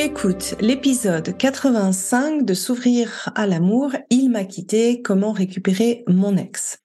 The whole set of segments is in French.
Écoutes l'épisode 85 de S'ouvrir à l'amour, Il m'a quitté, comment récupérer mon ex.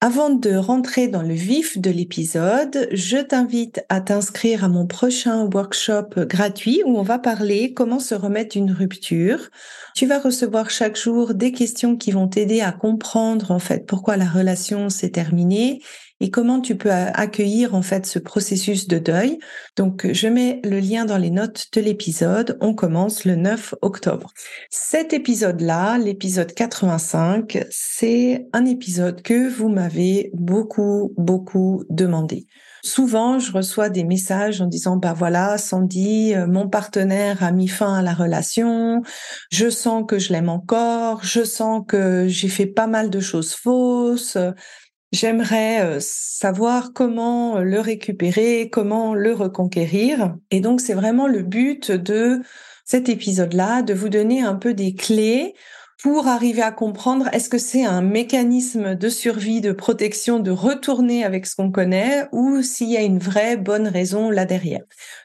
Avant de rentrer dans le vif de l'épisode, je t'invite à t'inscrire à mon prochain workshop gratuit où on va parler comment se remettre d'une rupture. Tu vas recevoir chaque jour des questions qui vont t'aider à comprendre en fait pourquoi la relation s'est terminée et comment tu peux accueillir en fait ce processus de deuil? Donc je mets le lien dans les notes de l'épisode. On commence le 9 octobre. Cet épisode-là, l'épisode 85, c'est un épisode que vous m'avez beaucoup beaucoup demandé. Souvent, je reçois des messages en disant, bah voilà, Sandy, euh, mon partenaire a mis fin à la relation, je sens que je l'aime encore, je sens que j'ai fait pas mal de choses fausses, J'aimerais euh, savoir comment le récupérer, comment le reconquérir. Et donc, c'est vraiment le but de cet épisode-là, de vous donner un peu des clés pour arriver à comprendre est-ce que c'est un mécanisme de survie, de protection, de retourner avec ce qu'on connaît ou s'il y a une vraie bonne raison là derrière?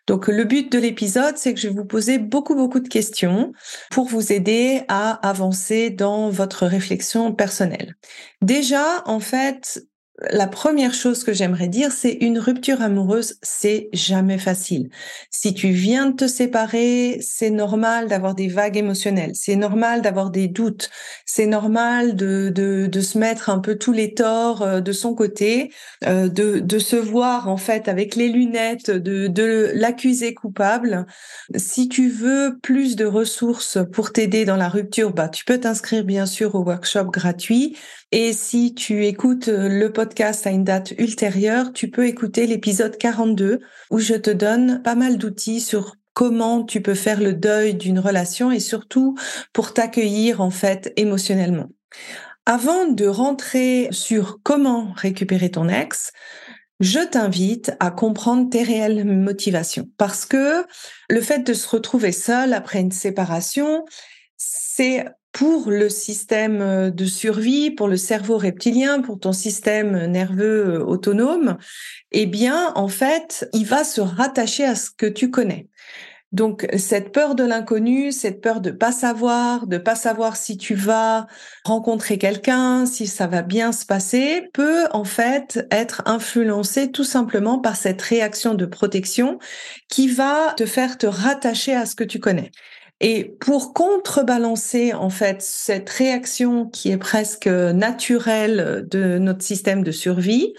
Donc le but de l'épisode, c'est que je vais vous poser beaucoup beaucoup de questions pour vous aider à avancer dans votre réflexion personnelle. Déjà, en fait, la première chose que j'aimerais dire, c'est une rupture amoureuse, c'est jamais facile. Si tu viens de te séparer, c'est normal d'avoir des vagues émotionnelles, c'est normal d'avoir des doutes, c'est normal de, de, se mettre un peu tous les torts euh, de son côté, euh, de, de se voir en fait avec les lunettes, de, de l'accuser coupable. Si tu veux plus de ressources pour t'aider dans la rupture, bah, tu peux t'inscrire bien sûr au workshop gratuit. Et si tu écoutes le podcast à une date ultérieure, tu peux écouter l'épisode 42 où je te donne pas mal d'outils sur comment tu peux faire le deuil d'une relation et surtout pour t'accueillir en fait émotionnellement. Avant de rentrer sur comment récupérer ton ex, je t'invite à comprendre tes réelles motivations parce que le fait de se retrouver seul après une séparation, c'est pour le système euh, de survie, pour le cerveau reptilien, pour ton système nerveux euh, autonome, eh bien, en fait, il va se rattacher à ce que tu connais. Donc cette peur de l'inconnu, cette peur de pas savoir, de pas savoir si tu vas rencontrer quelqu'un, si ça va bien se passer, peut en fait être influencée tout simplement par cette réaction de protection qui va te faire te rattacher à ce que tu connais. Et pour contrebalancer en fait cette réaction qui est presque naturelle de notre système de survie,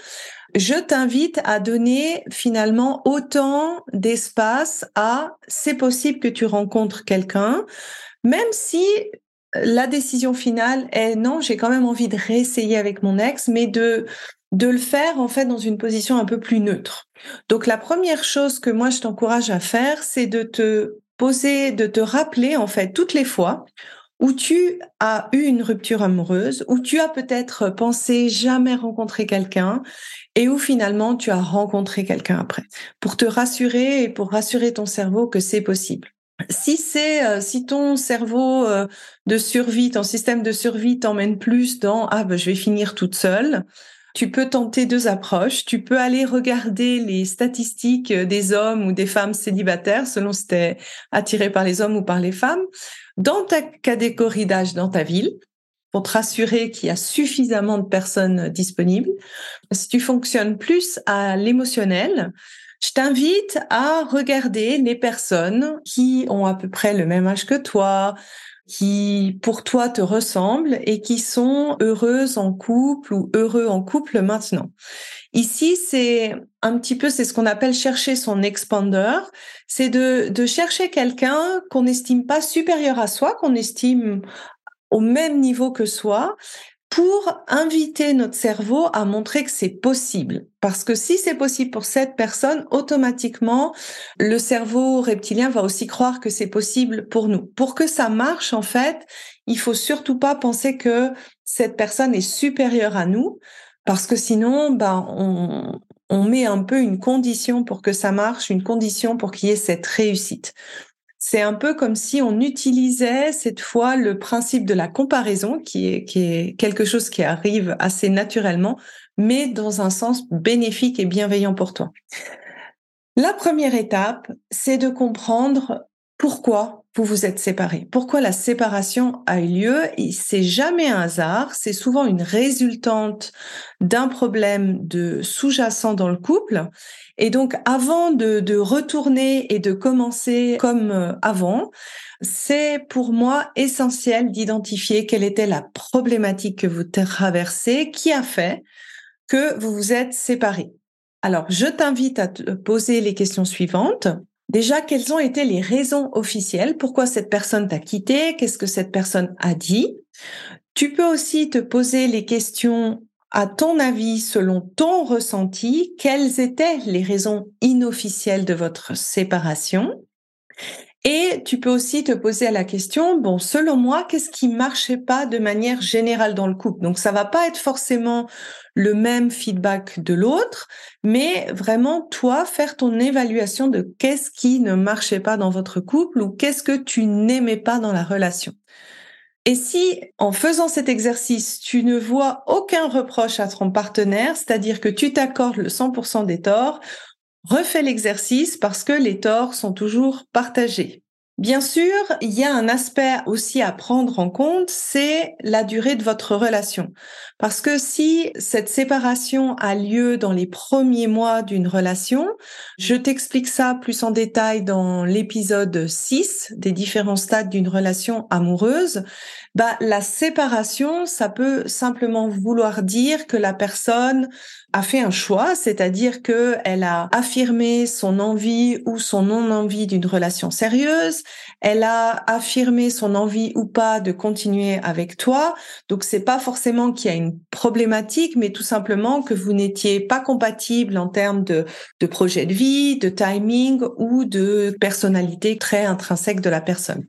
je t'invite à donner finalement autant d'espace à c'est possible que tu rencontres quelqu'un, même si la décision finale est non, j'ai quand même envie de réessayer avec mon ex, mais de de le faire en fait dans une position un peu plus neutre. Donc la première chose que moi je t'encourage à faire, c'est de te poser, de te rappeler en fait toutes les fois où tu as eu une rupture amoureuse, où tu as peut-être pensé jamais rencontrer quelqu'un et où finalement tu as rencontré quelqu'un après, pour te rassurer et pour rassurer ton cerveau que c'est possible. Si c'est euh, si ton cerveau euh, de survie, ton système de survie t'emmène plus dans ah ben je vais finir toute seule, tu peux tenter deux approches. Tu peux aller regarder les statistiques des hommes ou des femmes célibataires, selon si tu es attiré par les hommes ou par les femmes, dans ta catégorie d'âge dans ta ville, pour te rassurer qu'il y a suffisamment de personnes disponibles. Si tu fonctionnes plus à l'émotionnel, je t'invite à regarder les personnes qui ont à peu près le même âge que toi, qui pour toi te ressemblent et qui sont heureuses en couple ou heureux en couple maintenant. Ici, c'est un petit peu, c'est ce qu'on appelle chercher son expander, c'est de, de chercher quelqu'un qu'on n'estime pas supérieur à soi, qu'on estime au même niveau que soi, pour inviter notre cerveau à montrer que c'est possible. Parce que si c'est possible pour cette personne, automatiquement, le cerveau reptilien va aussi croire que c'est possible pour nous. Pour que ça marche, en fait, il faut surtout pas penser que cette personne est supérieure à nous, parce que sinon, ben, on, on met un peu une condition pour que ça marche, une condition pour qu'il y ait cette réussite. C'est un peu comme si on utilisait cette fois le principe de la comparaison, qui est, quelque chose qui arrive assez naturellement, mais dans un sens bénéfique et bienveillant pour toi. La première étape, c'est de comprendre pourquoi vous vous êtes séparés, pourquoi la séparation a eu lieu. C'est jamais un hasard, c'est souvent une résultante d'un problème de sous-jacent dans le couple et donc, avant de, retourner et de commencer comme euh, avant, c'est pour moi essentiel d'identifier quelle était la problématique que vous traversez, qui a fait que vous vous êtes séparés. Alors, je t'invite à te poser les questions suivantes. Déjà, quelles ont été les raisons officielles Pourquoi cette personne t'a quitté? Qu'est-ce que cette personne a dit? Tu peux aussi te poser les questions à ton avis, selon ton ressenti, quelles étaient les raisons inofficielles de votre séparation? Et tu peux aussi te poser la question, bon, selon moi, qu'est-ce qui marchait pas de manière générale dans le couple? Donc, ça va pas être forcément le même feedback de l'autre, mais vraiment, toi, faire ton évaluation de qu'est-ce qui ne marchait pas dans votre couple ou qu'est-ce que tu n'aimais pas dans la relation. Et si, en faisant cet exercice, tu ne vois aucun reproche à ton partenaire, c'est-à-dire que tu t'accordes le 100% des torts, refais l'exercice parce que les torts sont toujours partagés. Bien sûr, il y a un aspect aussi à prendre en compte, c'est la durée de votre relation. Parce que si cette séparation a lieu dans les premiers mois d'une relation, je t'explique ça plus en détail dans l'épisode 6 des différents stades d'une relation amoureuse, bah, la séparation, ça peut simplement vouloir dire que la personne a fait un choix, c'est-à-dire que elle a affirmé son envie ou son non-envie d'une relation sérieuse, elle a affirmé son envie ou pas de continuer avec toi. Donc c'est pas forcément qu'il y a une problématique, mais tout simplement que vous n'étiez pas compatible en termes de, de projet de vie, de timing ou de personnalité très intrinsèque de la personne.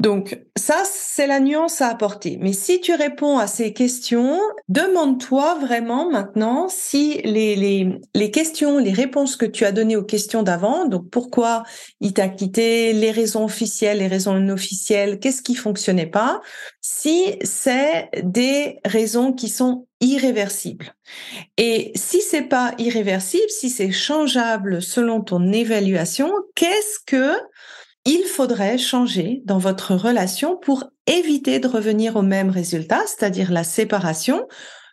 Donc ça, c'est la nuance à apporter. Mais si tu réponds à ces questions, demande-toi vraiment maintenant si les, les, les, questions, les réponses que tu as données aux questions d'avant, donc pourquoi il t'a quitté, les raisons officielles, les raisons non officielles, qu'est-ce qui fonctionnait pas, si c'est des raisons qui sont irréversibles. Et si c'est pas irréversible, si c'est changeable selon ton évaluation, qu'est-ce que il faudrait changer dans votre relation pour éviter de revenir au même résultat, c'est-à-dire la séparation,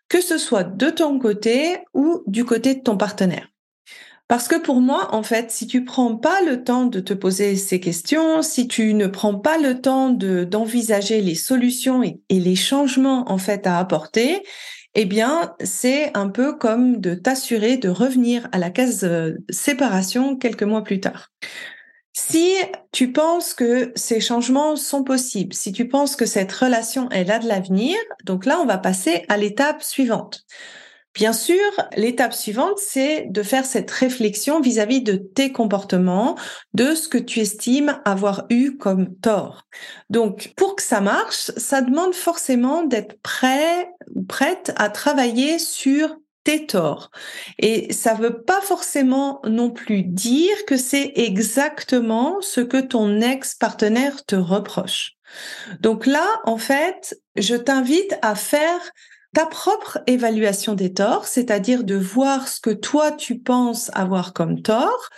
que ce soit de ton côté ou du côté de ton partenaire. Parce que pour moi, en fait, si tu prends pas le temps de te poser ces questions, si tu ne prends pas le temps de d'envisager les solutions et, et, les changements en fait à apporter, eh bien, c'est un peu comme de t'assurer de revenir à la case euh, séparation quelques mois plus tard. Si tu penses que ces changements sont possibles, si tu penses que cette relation est là de l'avenir, donc là, on va passer à l'étape suivante. Bien sûr, l'étape suivante, c'est de faire cette réflexion vis-à-vis de tes comportements, de ce que tu estimes avoir eu comme tort. Donc, pour que ça marche, ça demande forcément d'être prêt ou prête à travailler sur tes torts. Et ça veut pas forcément non plus dire que c'est exactement ce que ton ex-partenaire te reproche. Donc là, en fait, je t'invite à faire ta propre évaluation des torts, c'est-à-dire de voir ce que toi tu penses avoir comme tort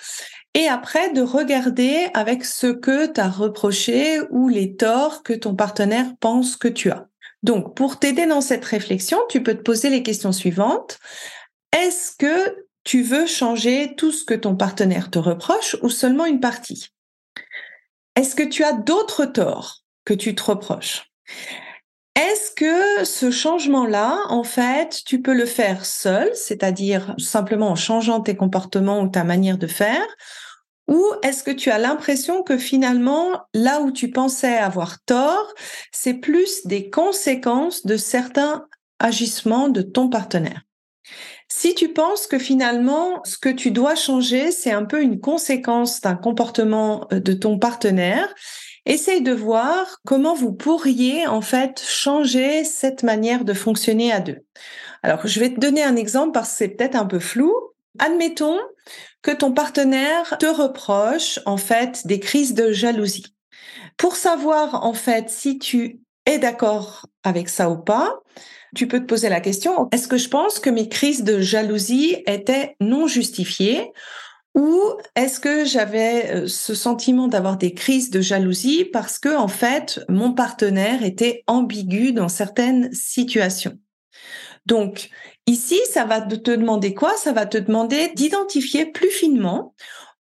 et après de regarder avec ce que tu reproché ou les torts que ton partenaire pense que tu as. Donc, pour t'aider dans cette réflexion, tu peux te poser les questions suivantes. Est-ce que tu veux changer tout ce que ton partenaire te reproche ou seulement une partie? Est-ce que tu as d'autres torts que tu te reproches? Est-ce que ce changement-là, en fait, tu peux le faire seul, c'est-à-dire simplement en changeant tes comportements ou ta manière de faire, ou est-ce que tu as l'impression que finalement, là où tu pensais avoir tort, c'est plus des conséquences de certains agissements de ton partenaire? Si tu penses que finalement, ce que tu dois changer, c'est un peu une conséquence d'un comportement euh, de ton partenaire, essaye de voir comment vous pourriez en fait changer cette manière de fonctionner à deux. Alors, je vais te donner un exemple parce que c'est peut-être un peu flou. Admettons que ton partenaire te reproche en fait des crises de jalousie. Pour savoir en fait si tu es d'accord avec ça ou pas, tu peux te poser la question, est-ce que je pense que mes crises de jalousie étaient non justifiées ou est-ce que j'avais euh, ce sentiment d'avoir des crises de jalousie parce que en fait mon partenaire était ambigu dans certaines situations? Donc ici, ça va te demander quoi? Ça va te demander d'identifier plus finement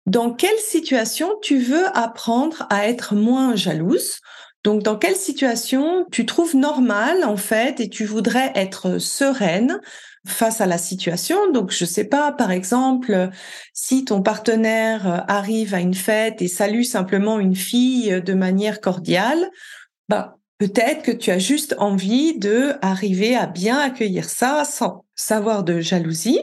dans quelle situation tu veux apprendre à être moins jalouse donc, dans quelle situation tu trouves normal, en fait, et tu voudrais être sereine face à la situation. Donc, je sais pas, par exemple, si ton partenaire arrive à une fête et salue simplement une fille de manière cordiale, bah, peut-être que tu as juste envie de arriver à bien accueillir ça sans savoir de jalousie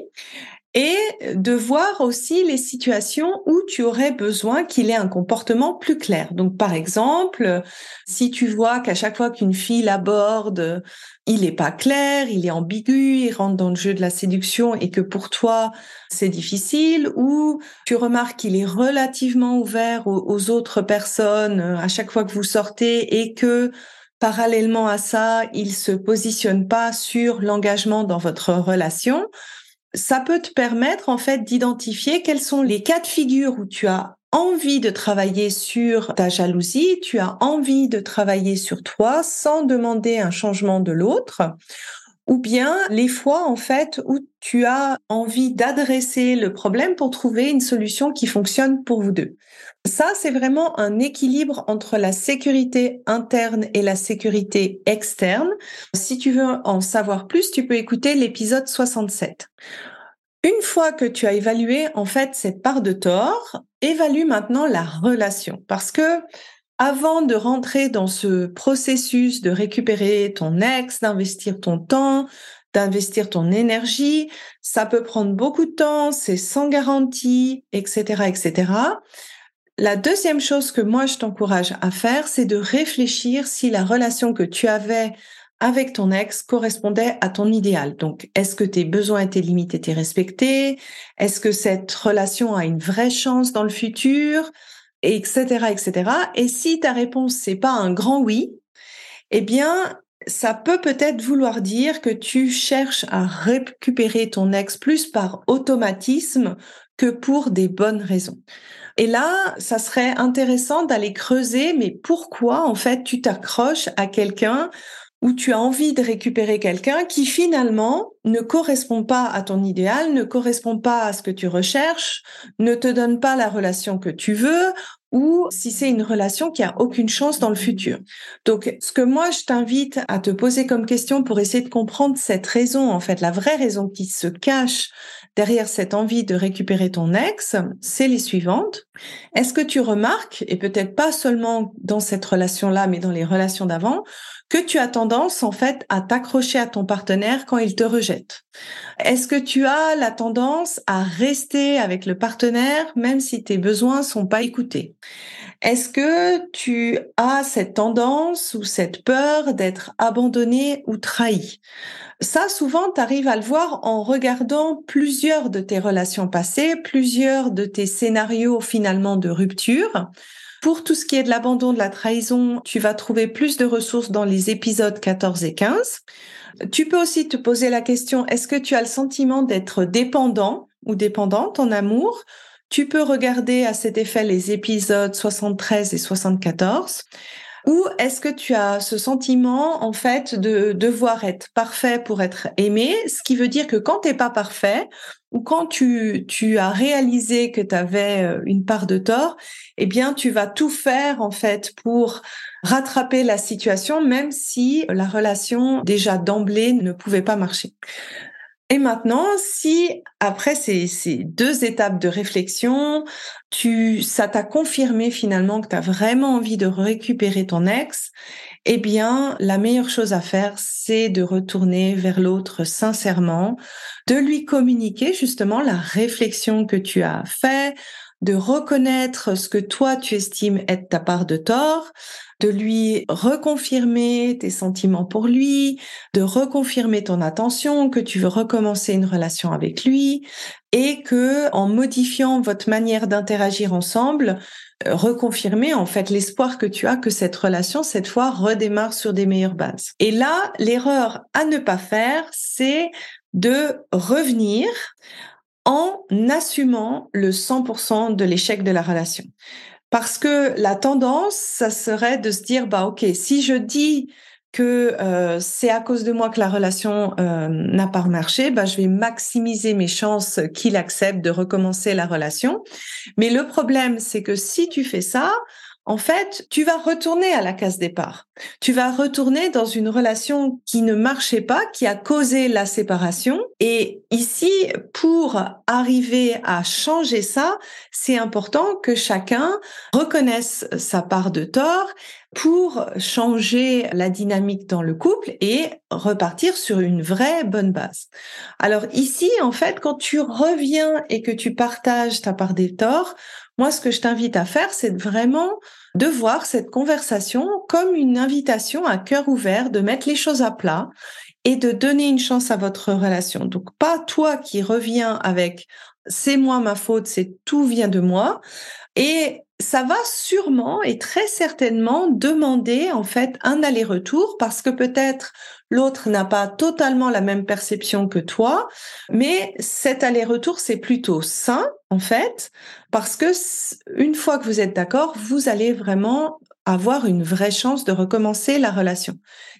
et de voir aussi les situations où tu aurais besoin qu'il ait un comportement plus clair. Donc, par exemple, si tu vois qu'à chaque fois qu'une fille l'aborde, il est pas clair, il est ambigu, il rentre dans le jeu de la séduction et que pour toi, c'est difficile, ou tu remarques qu'il est relativement ouvert aux, aux autres personnes euh, à chaque fois que vous sortez et que parallèlement à ça, il se positionne pas sur l'engagement dans votre relation, ça peut te permettre en fait d'identifier quels sont les cas de figure où tu as envie de travailler sur ta jalousie, tu as envie de travailler sur toi sans demander un changement de l'autre, ou bien les fois en fait où tu as envie d'adresser le problème pour trouver une solution qui fonctionne pour vous deux. Ça, c'est vraiment un équilibre entre la sécurité interne et la sécurité externe. Si tu veux en savoir plus, tu peux écouter l'épisode 67. Une fois que tu as évalué en fait cette part de tort, évalue maintenant la relation parce que avant de rentrer dans ce processus de récupérer ton ex, d'investir ton temps, d'investir ton énergie, ça peut prendre beaucoup de temps, c'est sans garantie, etc., etc. La deuxième chose que moi je t'encourage à faire, c'est de réfléchir si la relation que tu avais avec ton ex correspondait à ton idéal. Donc, est-ce que tes besoins et tes limites étaient respectés? Est-ce que cette relation a une vraie chance dans le futur? Etc. etc. Et si ta réponse c'est pas un grand oui, eh bien, ça peut peut-être vouloir dire que tu cherches à récupérer ton ex plus par automatisme que pour des bonnes raisons. Et là, ça serait intéressant d'aller creuser, mais pourquoi en fait tu t'accroches à quelqu'un où tu as envie de récupérer quelqu'un qui finalement ne correspond pas à ton idéal, ne correspond pas à ce que tu recherches, ne te donne pas la relation que tu veux, ou si c'est une relation qui a aucune chance dans le futur. Donc, ce que moi, je t'invite à te poser comme question pour essayer de comprendre cette raison, en fait, la vraie raison qui se cache derrière cette envie de récupérer ton ex, c'est les suivantes. Est-ce que tu remarques, et peut-être pas seulement dans cette relation-là, mais dans les relations d'avant, que tu as tendance en fait à t'accrocher à ton partenaire quand il te rejette. Est-ce que tu as la tendance à rester avec le partenaire même si tes besoins sont pas écoutés? Est-ce que tu as cette tendance ou cette peur d'être abandonné ou trahi? Ça, souvent, tu arrives à le voir en regardant plusieurs de tes relations passées, plusieurs de tes scénarios finalement de rupture. Pour tout ce qui est de l'abandon, de la trahison, tu vas trouver plus de ressources dans les épisodes 14 et 15. Tu peux aussi te poser la question, est-ce que tu as le sentiment d'être dépendant ou dépendante en amour? Tu peux regarder à cet effet les épisodes 73 et 74. Ou est-ce que tu as ce sentiment, en fait, de devoir être parfait pour être aimé, ce qui veut dire que quand t'es pas parfait, ou quand tu, tu as réalisé que tu avais euh, une part de tort, eh bien, tu vas tout faire, en fait, pour rattraper la situation, même si la relation, déjà d'emblée, ne pouvait pas marcher. Et maintenant, si après ces, deux étapes de réflexion, tu, ça t'a confirmé finalement que tu as vraiment envie de récupérer ton ex, eh bien, la meilleure chose à faire, c'est de retourner vers l'autre sincèrement, de lui communiquer justement la réflexion que tu as fait, de reconnaître ce que toi tu estimes être ta part de tort, de lui reconfirmer tes sentiments pour lui, de reconfirmer ton attention, que tu veux recommencer une relation avec lui et que en modifiant votre manière d'interagir ensemble, euh, reconfirmer en fait l'espoir que tu as que cette relation cette fois redémarre sur des meilleures bases. Et là, l'erreur à ne pas faire, c'est de revenir en assumant le 100% de l'échec de la relation. Parce que la tendance, ça serait de se dire, bah ok, si je dis que euh, c'est à cause de moi que la relation euh, n'a pas marché, bah, je vais maximiser mes chances qu'il accepte de recommencer la relation. Mais le problème, c'est que si tu fais ça, en fait, tu vas retourner à la case départ. Tu vas retourner dans une relation qui ne marchait pas, qui a causé la séparation. Et ici, pour arriver à changer ça, c'est important que chacun reconnaisse sa part de tort pour changer la dynamique dans le couple et repartir sur une vraie bonne base. Alors ici, en fait, quand tu reviens et que tu partages ta part des torts, moi, ce que je t'invite à faire, c'est vraiment de voir cette conversation comme une invitation à cœur ouvert, de mettre les choses à plat et de donner une chance à votre relation. Donc, pas toi qui reviens avec c'est moi ma faute, c'est tout vient de moi. Et ça va sûrement et très certainement demander en fait un aller-retour parce que peut-être l'autre n'a pas totalement la même perception que toi, mais cet aller-retour c'est plutôt sain en fait parce que une fois que vous êtes d'accord, vous allez vraiment avoir une vraie chance de recommencer la relation.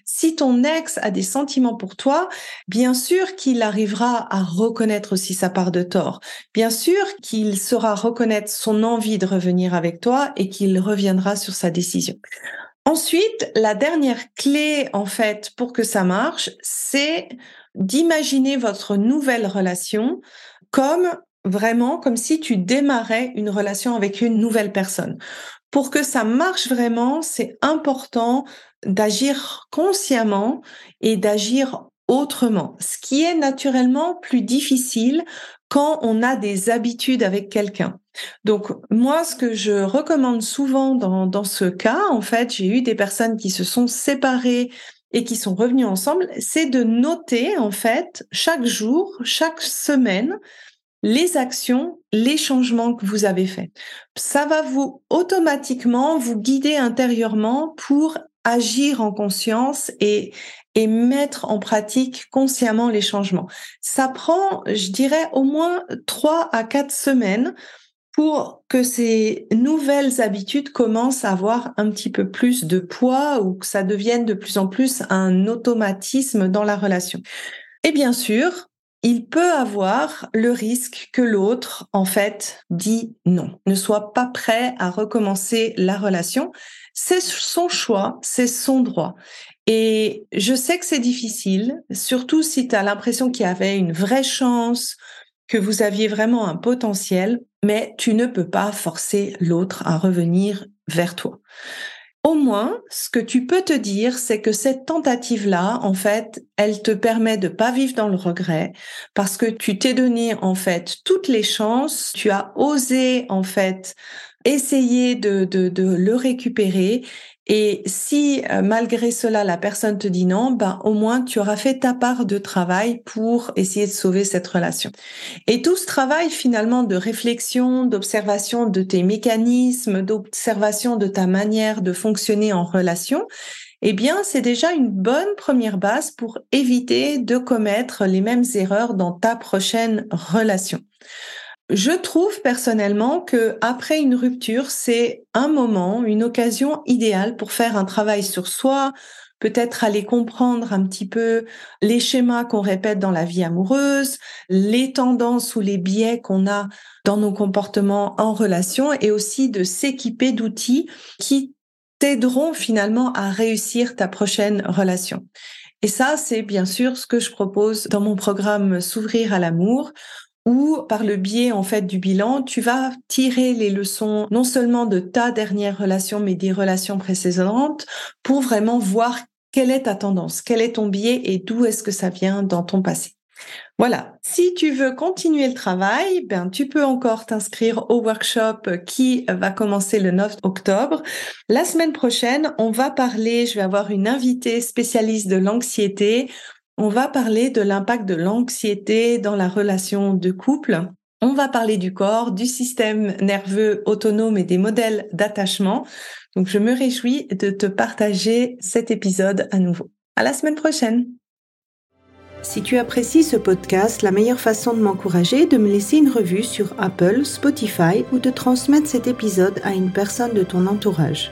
Si ton ex a des sentiments pour toi, bien sûr qu'il arrivera à reconnaître aussi sa part de tort. Bien sûr qu'il saura reconnaître son envie de revenir avec toi et qu'il reviendra sur sa décision. Ensuite, la dernière clé, en fait, pour que ça marche, c'est d'imaginer votre nouvelle relation comme vraiment comme si tu démarrais une relation avec une nouvelle personne. Pour que ça marche vraiment, c'est important d'agir consciemment et d'agir autrement, ce qui est naturellement plus difficile quand on a des habitudes avec quelqu'un. Donc moi, ce que je recommande souvent dans, ce cas, en fait, j'ai eu des personnes qui se sont séparées et qui sont revenues ensemble, c'est de noter en fait chaque jour, chaque semaine, les actions, les changements que vous avez faits. Ça va vous automatiquement vous guider intérieurement pour agir en conscience et, et mettre en pratique consciemment les changements. Ça prend, je dirais, au moins trois à quatre semaines pour que ces nouvelles habitudes commencent à avoir un petit peu plus de poids ou que ça devienne de plus en plus un automatisme dans la relation. Et bien sûr, il peut avoir le risque que l'autre, en fait, dit non, ne soit pas prêt à recommencer la relation. C'est son choix, c'est son droit. Et je sais que c'est difficile, surtout si tu as l'impression qu'il y avait une vraie chance, que vous aviez vraiment un potentiel, mais tu ne peux pas forcer l'autre à revenir vers toi. Au moins, ce que tu peux te dire, c'est que cette tentative-là, en fait, elle te permet de pas vivre dans le regret parce que tu t'es donné, en fait, toutes les chances. Tu as osé, en fait, essayer de, de, de le récupérer et si euh, malgré cela la personne te dit non, ben au moins tu auras fait ta part de travail pour essayer de sauver cette relation. Et tout ce travail finalement de réflexion, d'observation de tes mécanismes, d'observation de ta manière de fonctionner en relation, eh bien, c'est déjà une bonne première base pour éviter de commettre les mêmes erreurs dans ta prochaine relation. Je trouve personnellement que après une rupture, c'est un moment, une occasion idéale pour faire un travail sur soi, peut-être aller comprendre un petit peu les schémas qu'on répète dans la vie amoureuse, les tendances ou les biais qu'on a dans nos comportements en relation et aussi de s'équiper d'outils qui t'aideront finalement à réussir ta prochaine relation. Et ça, c'est bien sûr ce que je propose dans mon programme S'ouvrir à l'amour, où par le biais en fait du bilan, tu vas tirer les leçons non seulement de ta dernière relation, mais des relations précédentes pour vraiment voir quelle est ta tendance, quel est ton biais et d'où est-ce que ça vient dans ton passé. Voilà. Si tu veux continuer le travail, ben, tu peux encore t'inscrire au workshop qui va commencer le 9 octobre. La semaine prochaine, on va parler, je vais avoir une invitée spécialiste de l'anxiété on va parler de l'impact de l'anxiété dans la relation de couple. On va parler du corps, du système nerveux autonome et des modèles d'attachement. Donc, je me réjouis de te partager cet épisode à nouveau. À la semaine prochaine. Si tu apprécies ce podcast, la meilleure façon de m'encourager est de me laisser une revue sur Apple, Spotify ou de transmettre cet épisode à une personne de ton entourage.